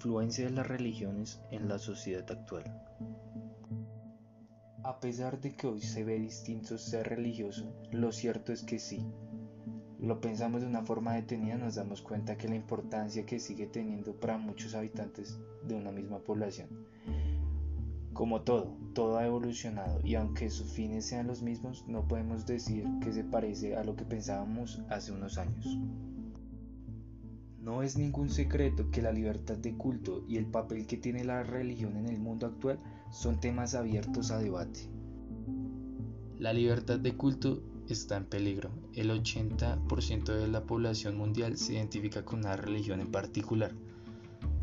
influencia de las religiones en la sociedad actual. A pesar de que hoy se ve distinto ser religioso, lo cierto es que sí. Lo pensamos de una forma detenida, nos damos cuenta que la importancia que sigue teniendo para muchos habitantes de una misma población. Como todo, todo ha evolucionado y aunque sus fines sean los mismos, no podemos decir que se parece a lo que pensábamos hace unos años. No es ningún secreto que la libertad de culto y el papel que tiene la religión en el mundo actual son temas abiertos a debate. La libertad de culto está en peligro. El 80% de la población mundial se identifica con una religión en particular.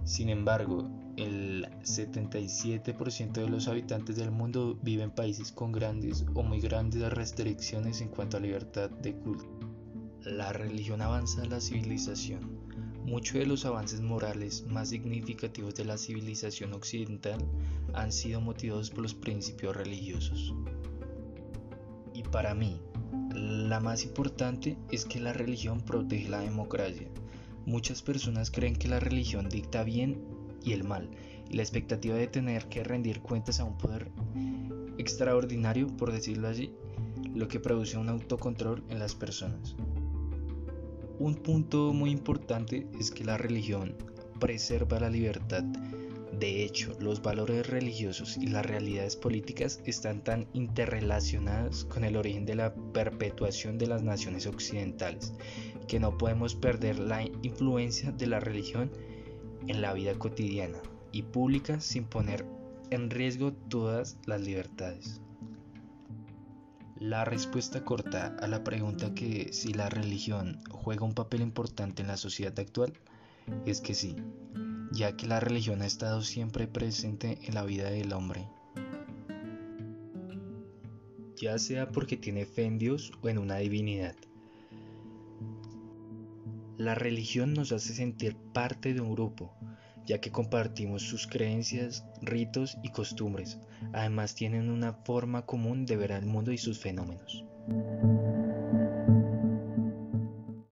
Sin embargo, el 77% de los habitantes del mundo viven en países con grandes o muy grandes restricciones en cuanto a libertad de culto. La religión avanza a la civilización Muchos de los avances morales más significativos de la civilización occidental han sido motivados por los principios religiosos. Y para mí, la más importante es que la religión protege la democracia. Muchas personas creen que la religión dicta bien y el mal, y la expectativa de tener que rendir cuentas a un poder extraordinario, por decirlo así, lo que produce un autocontrol en las personas. Un punto muy importante es que la religión preserva la libertad. De hecho, los valores religiosos y las realidades políticas están tan interrelacionadas con el origen de la perpetuación de las naciones occidentales que no podemos perder la influencia de la religión en la vida cotidiana y pública sin poner en riesgo todas las libertades. La respuesta corta a la pregunta que si la religión juega un papel importante en la sociedad actual es que sí, ya que la religión ha estado siempre presente en la vida del hombre. Ya sea porque tiene fe en Dios o en una divinidad. La religión nos hace sentir parte de un grupo, ya que compartimos sus creencias, ritos y costumbres. Además tienen una forma común de ver al mundo y sus fenómenos.